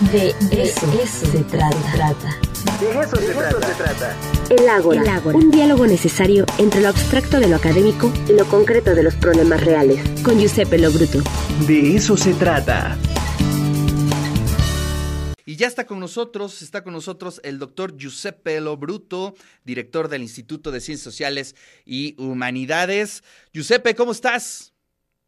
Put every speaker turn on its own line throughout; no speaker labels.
De eso, se trata.
De eso, se, trata.
El ágora, El ágora, un diálogo necesario entre lo abstracto de lo académico y lo concreto de los problemas reales. Con Giuseppe Lobruto.
De eso se trata.
Y ya está con nosotros, está con nosotros el doctor Giuseppe Lobruto, director del Instituto de Ciencias Sociales y Humanidades. Giuseppe, ¿cómo estás?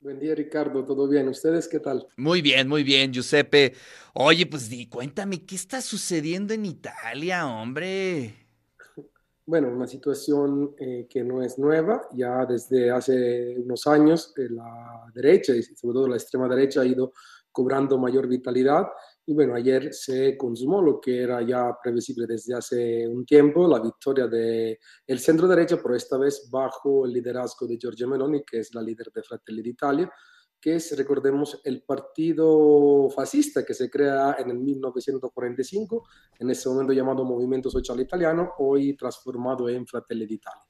Buen día, Ricardo. ¿Todo bien? ¿Ustedes qué tal?
Muy bien, muy bien, Giuseppe. Oye, pues di, cuéntame, ¿qué está sucediendo en Italia, hombre?
Bueno, una situación eh, que no es nueva. Ya desde hace unos años eh, la derecha, y sobre todo la extrema derecha, ha ido cobrando mayor vitalidad y bueno, ayer se consumó lo que era ya previsible desde hace un tiempo, la victoria del el centro derecha, pero esta vez bajo el liderazgo de Giorgia Meloni, que es la líder de Fratelli d'Italia, que es, recordemos, el partido fascista que se crea en el 1945, en ese momento llamado Movimiento Social Italiano, hoy transformado en Fratelli d'Italia.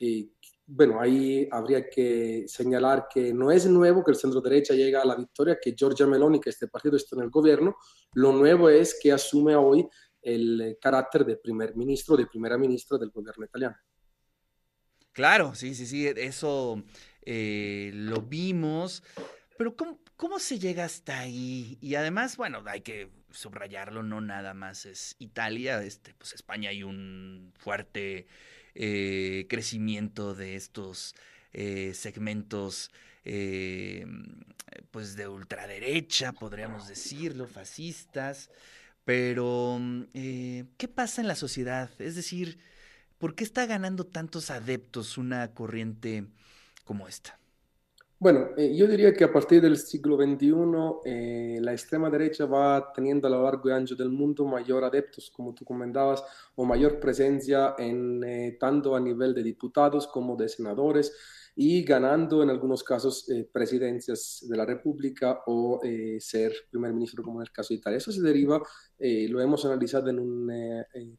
Y bueno, ahí habría que señalar que no es nuevo que el centro derecha llegue a la victoria, que Giorgia Meloni, que este partido está en el gobierno, lo nuevo es que asume hoy el carácter de primer ministro, de primera ministra del gobierno italiano.
Claro, sí, sí, sí, eso eh, lo vimos, pero ¿cómo, ¿cómo se llega hasta ahí? Y además, bueno, hay que subrayarlo, no nada más es Italia, este, pues España hay un fuerte eh, crecimiento de estos eh, segmentos eh, pues de ultraderecha, podríamos decirlo, fascistas, pero ¿qué pasa en la sociedad? Es decir, ¿por qué está ganando tantos adeptos una corriente como esta?
Bueno, eh, yo diría que a partir del siglo XXI eh, la extrema derecha va teniendo a lo largo y ancho del mundo mayor adeptos, como tú comentabas, o mayor presencia en eh, tanto a nivel de diputados como de senadores y ganando en algunos casos presidencias de la República o ser primer ministro como en el caso de Italia. Eso se deriva, lo hemos analizado en un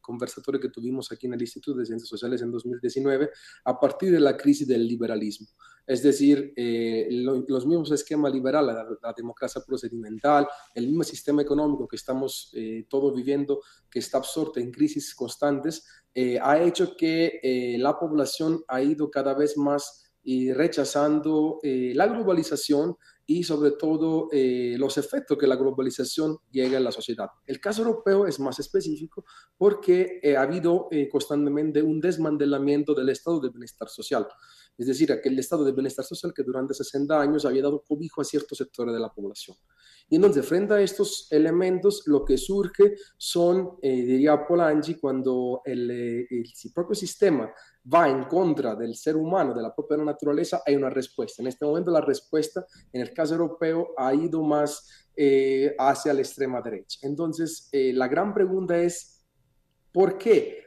conversatorio que tuvimos aquí en el Instituto de Ciencias Sociales en 2019, a partir de la crisis del liberalismo. Es decir, eh, los mismos esquemas liberales, la, democracia procedimental, el mismo sistema económico que estamos eh, todos viviendo, que está absorto en crisis constantes, eh, ha hecho que la población ha ido cada vez más rechazando la globalización y sobre todo los efectos que la globalización llega a la sociedad. El caso europeo es más específico porque ha habido constantemente un desmantelamiento del estado de bienestar social es decir, aquel estado de bienestar social que durante 60 años había dado cobijo a ciertos sectores de la población. Y entonces, frente a estos elementos, lo que surge son, eh, diría Polanyi, cuando el, eh, propio sistema va en contra del ser humano, de la propia naturaleza, hay una respuesta. En este momento la respuesta, en el caso europeo, ha ido más eh, hacia la extrema derecha. Entonces, la gran pregunta es, ¿por qué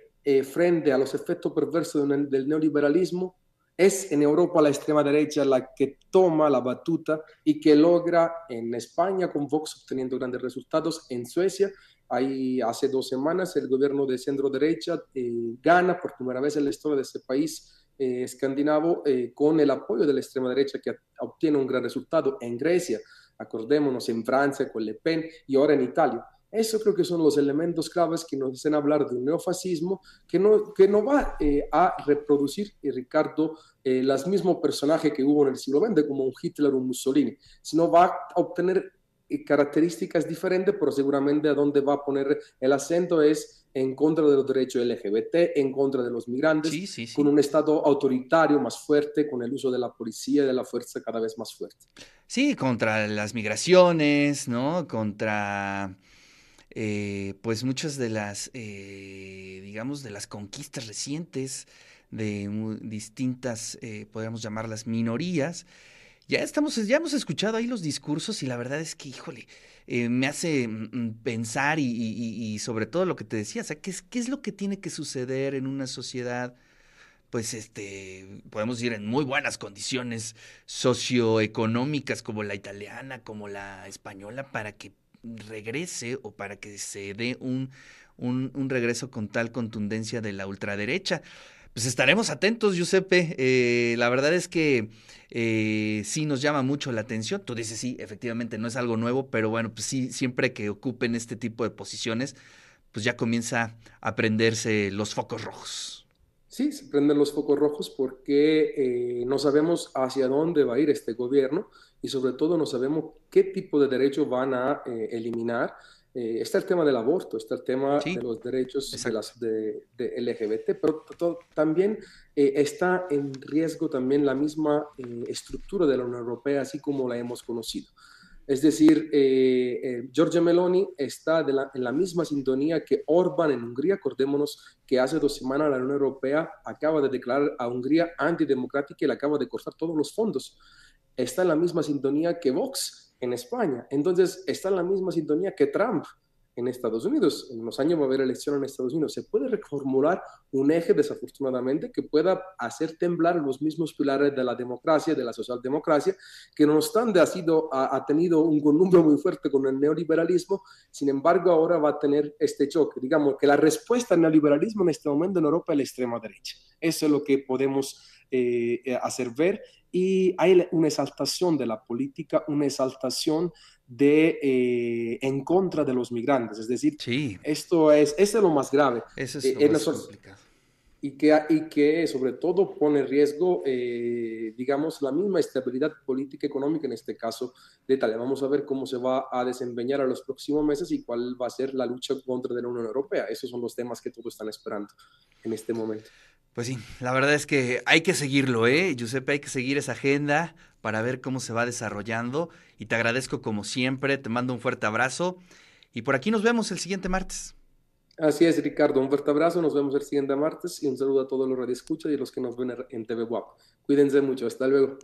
frente a los efectos perversos del neoliberalismo, es en Europa la extrema derecha la que toma la batuta y que logra en España con Vox obteniendo grandes resultados, en Suecia Ahí hace dos semanas el gobierno de centro derecha eh, gana por primera vez en la historia de este país eh, escandinavo eh, con el apoyo de la extrema derecha que obtiene un gran resultado en Grecia, acordémonos en Francia con Le Pen y ahora en Italia. Eso creo que son los elementos claves que nos hacen hablar de un neofascismo que no, que no va eh, a reproducir, y Ricardo, eh, los mismos personajes que hubo en el siglo XX, como un Hitler o un Mussolini, sino va a obtener eh, características diferentes, pero seguramente a donde va a poner el acento es en contra de los derechos LGBT, en contra de los migrantes, con un Estado autoritario más fuerte, con el uso de la policía y de la fuerza cada vez más fuerte.
Sí, contra las migraciones, ¿no? Contra eh, pues muchas de las, eh, digamos, de las conquistas recientes de distintas, eh, podríamos llamarlas minorías. Ya estamos, ya hemos escuchado ahí los discursos y la verdad es que, híjole, me hace mm, mm, pensar y, sobre todo lo que te decía, o sea, ¿qué es, ¿qué es lo que tiene que suceder en una sociedad? pues este, podemos decir en muy buenas condiciones socioeconómicas como la italiana, como la española, para que regrese o para que se dé un, un, regreso con tal contundencia de la ultraderecha. Pues estaremos atentos, Giuseppe. Eh, la verdad es que eh, sí nos llama mucho la atención. Tú dices, sí, efectivamente no es algo nuevo, pero bueno, pues sí, siempre que ocupen este tipo de posiciones, pues ya comienza a prenderse los focos rojos.
Sí, se prenden los focos rojos porque eh, no sabemos hacia dónde va a ir este gobierno y sobre todo no sabemos qué tipo de derechos van a eh, eliminar. Eh, está el tema del aborto, está el tema de los derechos de, las, de, LGBT, pero también está en riesgo también la misma estructura de la Unión Europea, así como la hemos conocido. Es decir, eh, eh, Meloni está en la misma sintonía que Orban en Hungría. Acordémonos que hace dos semanas la Unión Europea acaba de declarar a Hungría antidemocrática y le acaba de cortar todos los fondos. Está en la misma sintonía que Vox en España. Entonces, está en la misma sintonía que Trump en Estados Unidos. En unos años va a haber elección en Estados Unidos. Se puede reformular un eje, desafortunadamente, que pueda hacer temblar los mismos pilares de la democracia, de la socialdemocracia, que no obstante ha, sido, ha, tenido un columbio muy fuerte con el neoliberalismo, sin embargo ahora va a tener este choque. Digamos que la respuesta al neoliberalismo en este momento en Europa es la extrema derecha. Eso es lo que podemos eh, eh, hacer ver y hay una exaltación de la política, una exaltación de eh, en contra de los migrantes. Es decir, esto es, es lo más grave.
Eso es eh, lo más complicado.
Y que, y que sobre todo pone en riesgo, eh, digamos, la misma estabilidad política económica, en este caso de Italia. Vamos a ver cómo se va a desempeñar a los próximos meses y cuál va a ser la lucha contra la Unión Europea. Esos son los temas que todos están esperando en este momento.
Pues sí, la verdad es que hay que seguirlo, ¿eh? Giuseppe, hay que seguir esa agenda para ver cómo se va desarrollando. Y te agradezco como siempre, te mando un fuerte abrazo. Y por aquí nos vemos el siguiente martes.
Así es, Ricardo. Un fuerte abrazo. Nos vemos el siguiente martes y un saludo a todos los radioescuchas y los que nos ven en TV WAP. Cuídense mucho. Hasta luego.